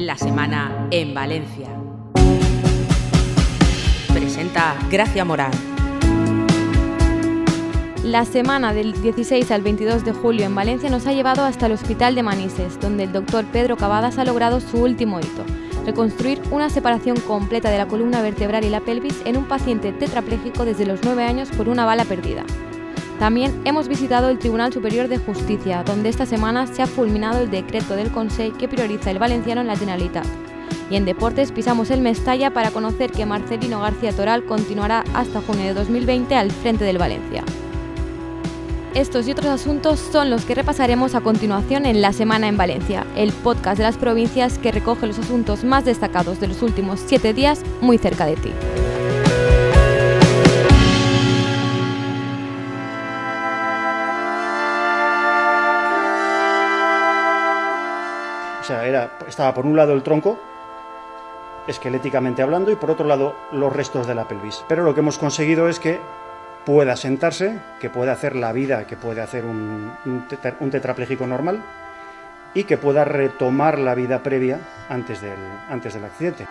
La semana en Valencia. Presenta Gracia Morán. La semana del 16 al 22 de julio en Valencia nos ha llevado hasta el Hospital de Manises, donde el doctor Pedro Cavadas ha logrado su último hito, reconstruir una separación completa de la columna vertebral y la pelvis en un paciente tetrapléjico desde los 9 años por una bala perdida. También hemos visitado el Tribunal Superior de Justicia, donde esta semana se ha fulminado el decreto del Consejo que prioriza el valenciano en la Generalitat. Y en deportes pisamos el Mestalla para conocer que Marcelino García Toral continuará hasta junio de 2020 al frente del Valencia. Estos y otros asuntos son los que repasaremos a continuación en La Semana en Valencia, el podcast de las provincias que recoge los asuntos más destacados de los últimos siete días muy cerca de ti. Sea, era, estaba por un lado el tronco, esqueléticamente hablando, y por otro lado los restos de la pelvis. Pero lo que hemos conseguido es que pueda sentarse, que pueda hacer la vida que puede hacer un, un, tetra, un tetrapléjico normal y que pueda retomar la vida previa antes del, antes del accidente.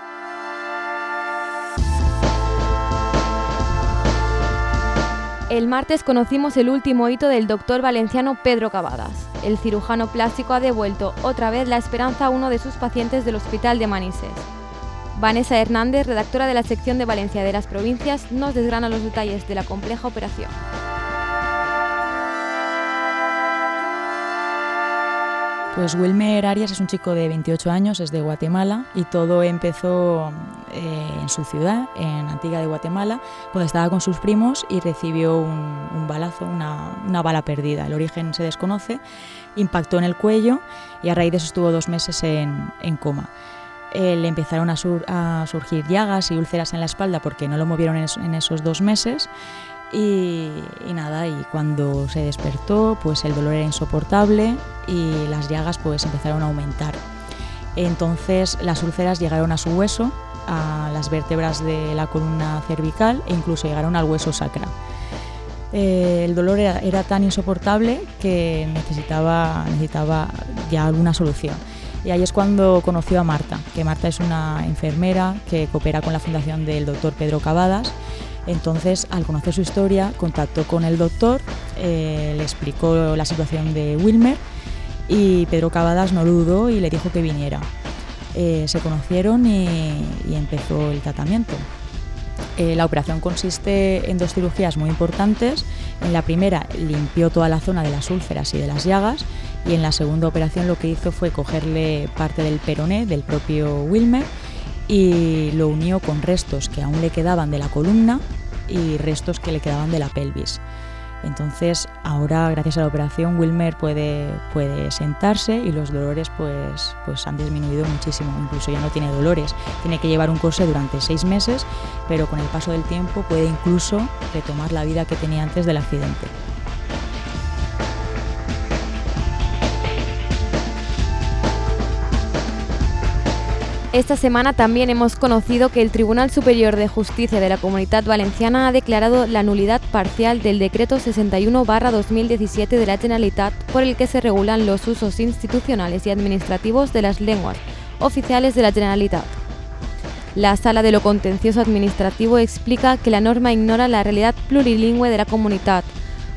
El martes conocimos el último hito del doctor valenciano Pedro Cavadas. El cirujano plástico ha devuelto otra vez la esperanza a uno de sus pacientes del Hospital de Manises. Vanessa Hernández, redactora de la sección de Valencia de las provincias, nos desgrana los detalles de la compleja operación. Pues Wilmer Arias es un chico de 28 años, es de Guatemala y todo empezó eh, en su ciudad, en Antigua de Guatemala, donde estaba con sus primos y recibió un, balazo, una, bala perdida. El origen se desconoce, impactó en el cuello y a raíz de eso estuvo dos meses en, coma. Eh, le empezaron a, sur, a, surgir llagas y úlceras en la espalda porque no lo movieron en esos dos meses y, y, nada, y cuando se despertó, pues el dolor era insoportable y las llagas pues empezaron a aumentar. Entonces las úlceras llegaron a su hueso, a las vértebras de la columna cervical e incluso llegaron al hueso sacra. Eh, el dolor era, tan insoportable que necesitaba, necesitaba ya alguna solución. Y ahí es cuando conoció a Marta, que Marta es una enfermera que coopera con la fundación del doctor Pedro Cavadas entonces, al conocer su historia, contactó con el doctor, eh, le explicó la situación de Wilmer y Pedro Cavadas no dudó y le dijo que viniera. Eh, se conocieron y, y, empezó el tratamiento. Eh, la operación consiste en dos cirugías muy importantes. En la primera limpió toda la zona de las úlceras y de las llagas y en la segunda operación lo que hizo fue cogerle parte del peroné del propio Wilmer y lo unió con restos que aún le quedaban de la columna y restos que le quedaban de la pelvis. Entonces, ahora, gracias a la operación, Wilmer puede, puede sentarse y los dolores pues, pues han disminuido muchísimo. Incluso ya no tiene dolores. Tiene que llevar un corsé durante seis meses, pero con el paso del tiempo puede incluso retomar la vida que tenía antes del accidente. Esta semana también hemos conocido que el Tribunal Superior de Justicia de la Comunidad Valenciana ha declarado la nulidad parcial del Decreto 61-2017 de la Generalitat por el que se regulan los usos institucionales y administrativos de las lenguas oficiales de la Generalitat. La Sala de lo Contencioso Administrativo explica que la norma ignora la realidad plurilingüe de la comunidad,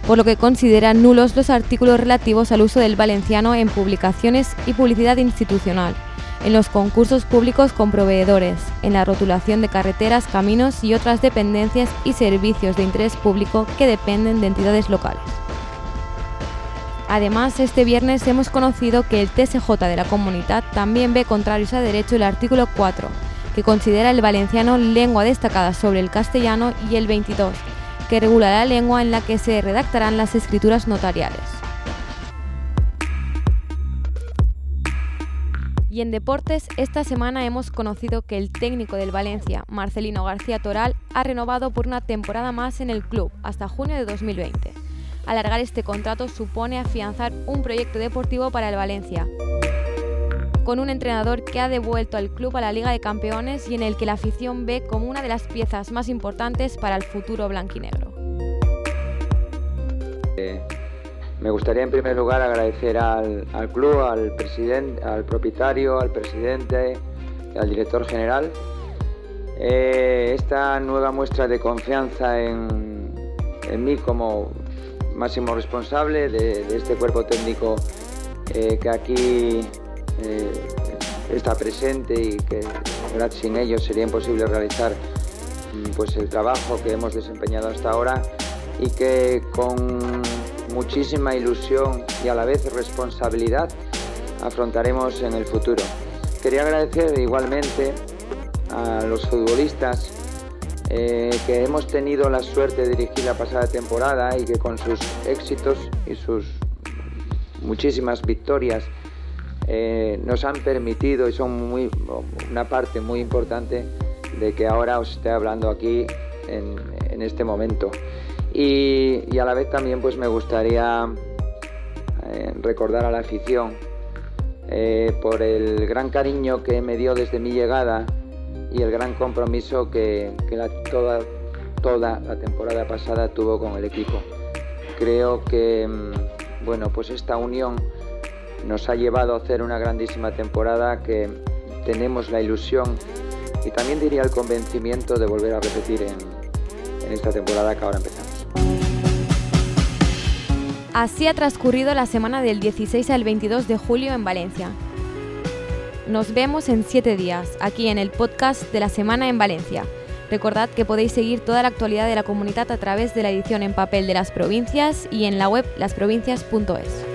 por lo que considera nulos los artículos relativos al uso del valenciano en publicaciones y publicidad institucional en los concursos públicos con proveedores, en la rotulación de carreteras, caminos y otras dependencias y servicios de interés público que dependen de entidades locales. Además, este viernes hemos conocido que el TSJ de la comunidad también ve contrarios a derecho el artículo 4, que considera el valenciano lengua destacada sobre el castellano, y el 22, que regula la lengua en la que se redactarán las escrituras notariales. Y en deportes, esta semana hemos conocido que el técnico del Valencia, Marcelino García Toral, ha renovado por una temporada más en el club hasta junio de 2020. Alargar este contrato supone afianzar un proyecto deportivo para el Valencia, con un entrenador que ha devuelto al club a la Liga de Campeones y en el que la afición ve como una de las piezas más importantes para el futuro blanquinegro. Eh, Me gustaría en primer lugar agradecer al, club, al, presidente, al propietario, al presidente, al director general, eh, esta nueva muestra de confianza en, mí como máximo responsable de, este cuerpo técnico eh, que aquí eh, está presente y que sin ellos sería imposible realizar mm, pues, el trabajo que hemos desempeñado hasta ahora y que con muchísima ilusión y a la vez responsabilidad afrontaremos en el futuro. Quería agradecer igualmente a los futbolistas eh, que hemos tenido la suerte de dirigir la pasada temporada y que con sus éxitos y sus muchísimas victorias eh, nos han permitido y son una parte muy importante de que ahora os esté hablando aquí en este momento. Y, a la vez también pues me gustaría eh, recordar a la afición eh, por el gran cariño que me dio desde mi llegada y el gran compromiso que, toda, toda la temporada pasada tuvo con el equipo. Creo que mm, bueno, pues esta unión nos ha llevado a hacer una grandísima temporada que tenemos la ilusión y también diría el convencimiento de volver a repetir en esta temporada que ahora empezamos. Así ha transcurrido la semana del 16 al 22 de julio en Valencia. Nos vemos en siete días, aquí en el podcast de la Semana en Valencia. Recordad que podéis seguir toda la actualidad de la comunidad a través de la edición en papel de las provincias y en la web lasprovincias.es.